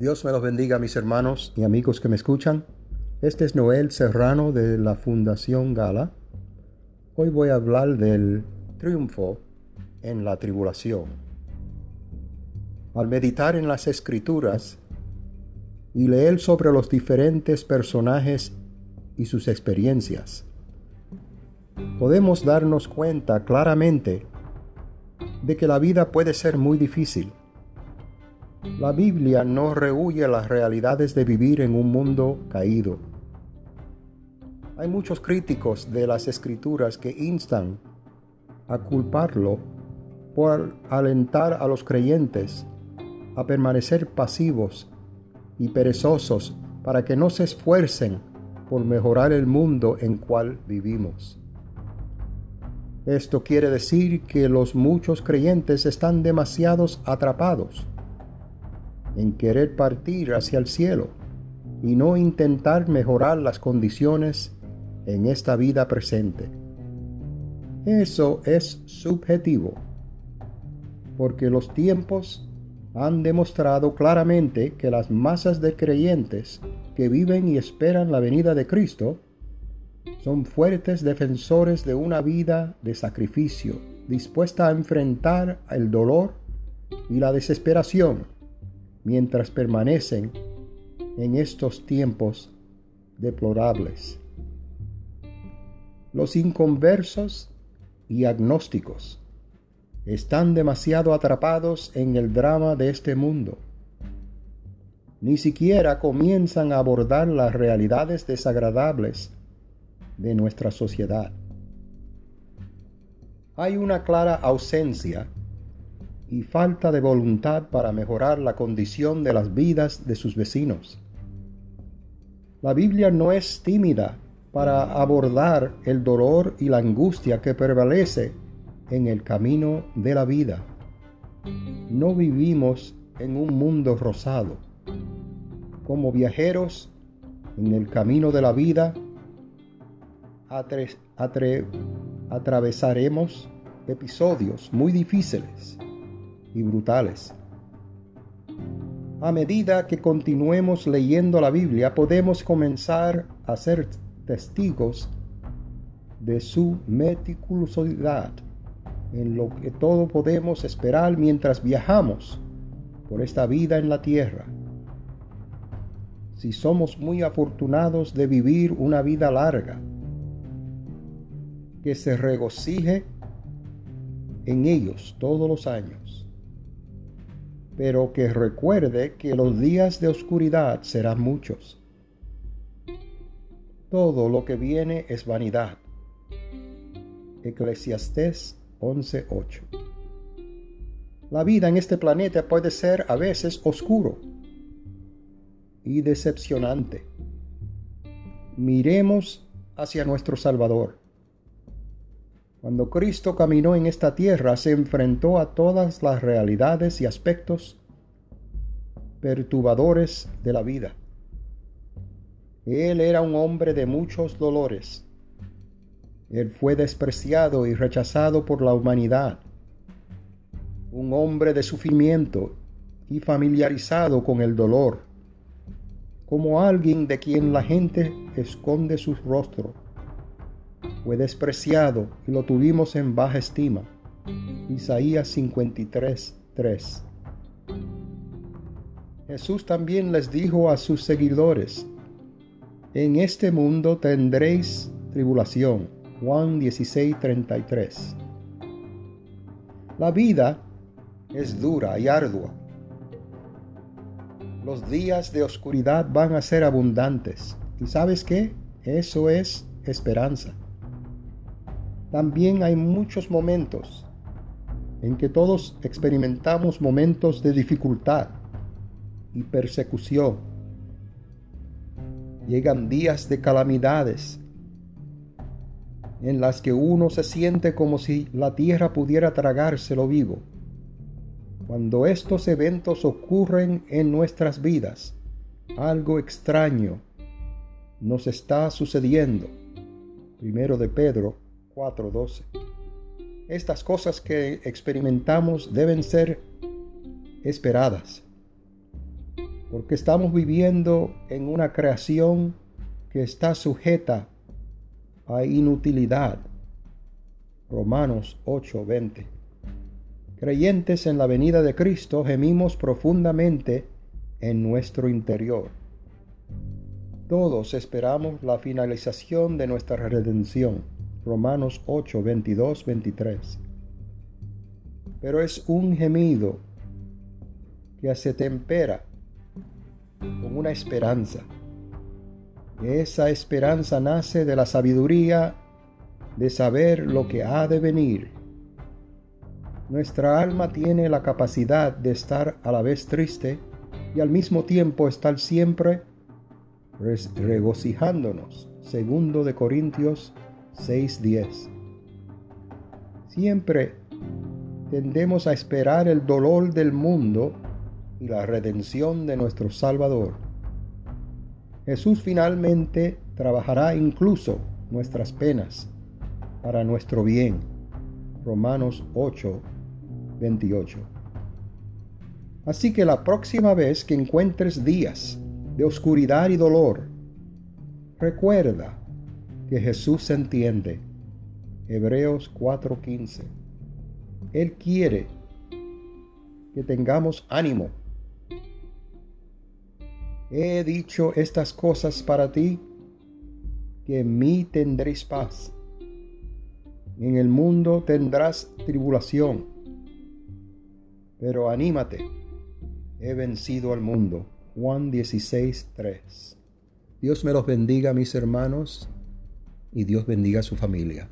Dios me los bendiga, mis hermanos y amigos que me escuchan. Este es Noel Serrano de la Fundación Gala. Hoy voy a hablar del triunfo en la tribulación. Al meditar en las escrituras y leer sobre los diferentes personajes y sus experiencias, podemos darnos cuenta claramente de que la vida puede ser muy difícil la Biblia no rehuye las realidades de vivir en un mundo caído. Hay muchos críticos de las escrituras que instan a culparlo por alentar a los creyentes a permanecer pasivos y perezosos para que no se esfuercen por mejorar el mundo en cual vivimos. Esto quiere decir que los muchos creyentes están demasiados atrapados en querer partir hacia el cielo y no intentar mejorar las condiciones en esta vida presente. Eso es subjetivo, porque los tiempos han demostrado claramente que las masas de creyentes que viven y esperan la venida de Cristo son fuertes defensores de una vida de sacrificio, dispuesta a enfrentar el dolor y la desesperación mientras permanecen en estos tiempos deplorables. Los inconversos y agnósticos están demasiado atrapados en el drama de este mundo. Ni siquiera comienzan a abordar las realidades desagradables de nuestra sociedad. Hay una clara ausencia y falta de voluntad para mejorar la condición de las vidas de sus vecinos. La Biblia no es tímida para abordar el dolor y la angustia que prevalece en el camino de la vida. No vivimos en un mundo rosado. Como viajeros en el camino de la vida, atravesaremos episodios muy difíciles y brutales. A medida que continuemos leyendo la Biblia, podemos comenzar a ser testigos de su meticulosidad en lo que todo podemos esperar mientras viajamos por esta vida en la tierra. Si somos muy afortunados de vivir una vida larga, que se regocije en ellos todos los años pero que recuerde que los días de oscuridad serán muchos. Todo lo que viene es vanidad. Eclesiastés 11:8 La vida en este planeta puede ser a veces oscuro y decepcionante. Miremos hacia nuestro Salvador. Cuando Cristo caminó en esta tierra se enfrentó a todas las realidades y aspectos perturbadores de la vida. Él era un hombre de muchos dolores. Él fue despreciado y rechazado por la humanidad. Un hombre de sufrimiento y familiarizado con el dolor, como alguien de quien la gente esconde su rostro fue despreciado y lo tuvimos en baja estima. Isaías 53, 3. Jesús también les dijo a sus seguidores, en este mundo tendréis tribulación. Juan 16, 33. La vida es dura y ardua. Los días de oscuridad van a ser abundantes. ¿Y sabes qué? Eso es esperanza. También hay muchos momentos en que todos experimentamos momentos de dificultad y persecución. Llegan días de calamidades en las que uno se siente como si la tierra pudiera tragárselo vivo. Cuando estos eventos ocurren en nuestras vidas, algo extraño nos está sucediendo. Primero de Pedro 4:12. Estas cosas que experimentamos deben ser esperadas. porque estamos viviendo en una creación que está sujeta a inutilidad. Romanos 8:20. Creyentes en la venida de Cristo gemimos profundamente en nuestro interior. Todos esperamos la finalización de nuestra redención. Romanos 8, 22, 23. Pero es un gemido que se tempera con una esperanza. Esa esperanza nace de la sabiduría de saber lo que ha de venir. Nuestra alma tiene la capacidad de estar a la vez triste y al mismo tiempo estar siempre regocijándonos. Segundo de Corintios 6:10. Siempre tendemos a esperar el dolor del mundo y la redención de nuestro Salvador. Jesús finalmente trabajará incluso nuestras penas para nuestro bien. Romanos 8, 28. Así que la próxima vez que encuentres días de oscuridad y dolor, recuerda que Jesús entiende. Hebreos 4:15. Él quiere que tengamos ánimo. He dicho estas cosas para ti, que en mí tendréis paz. En el mundo tendrás tribulación, pero anímate, he vencido al mundo. Juan 16, 3. Dios me los bendiga, mis hermanos, y Dios bendiga a su familia.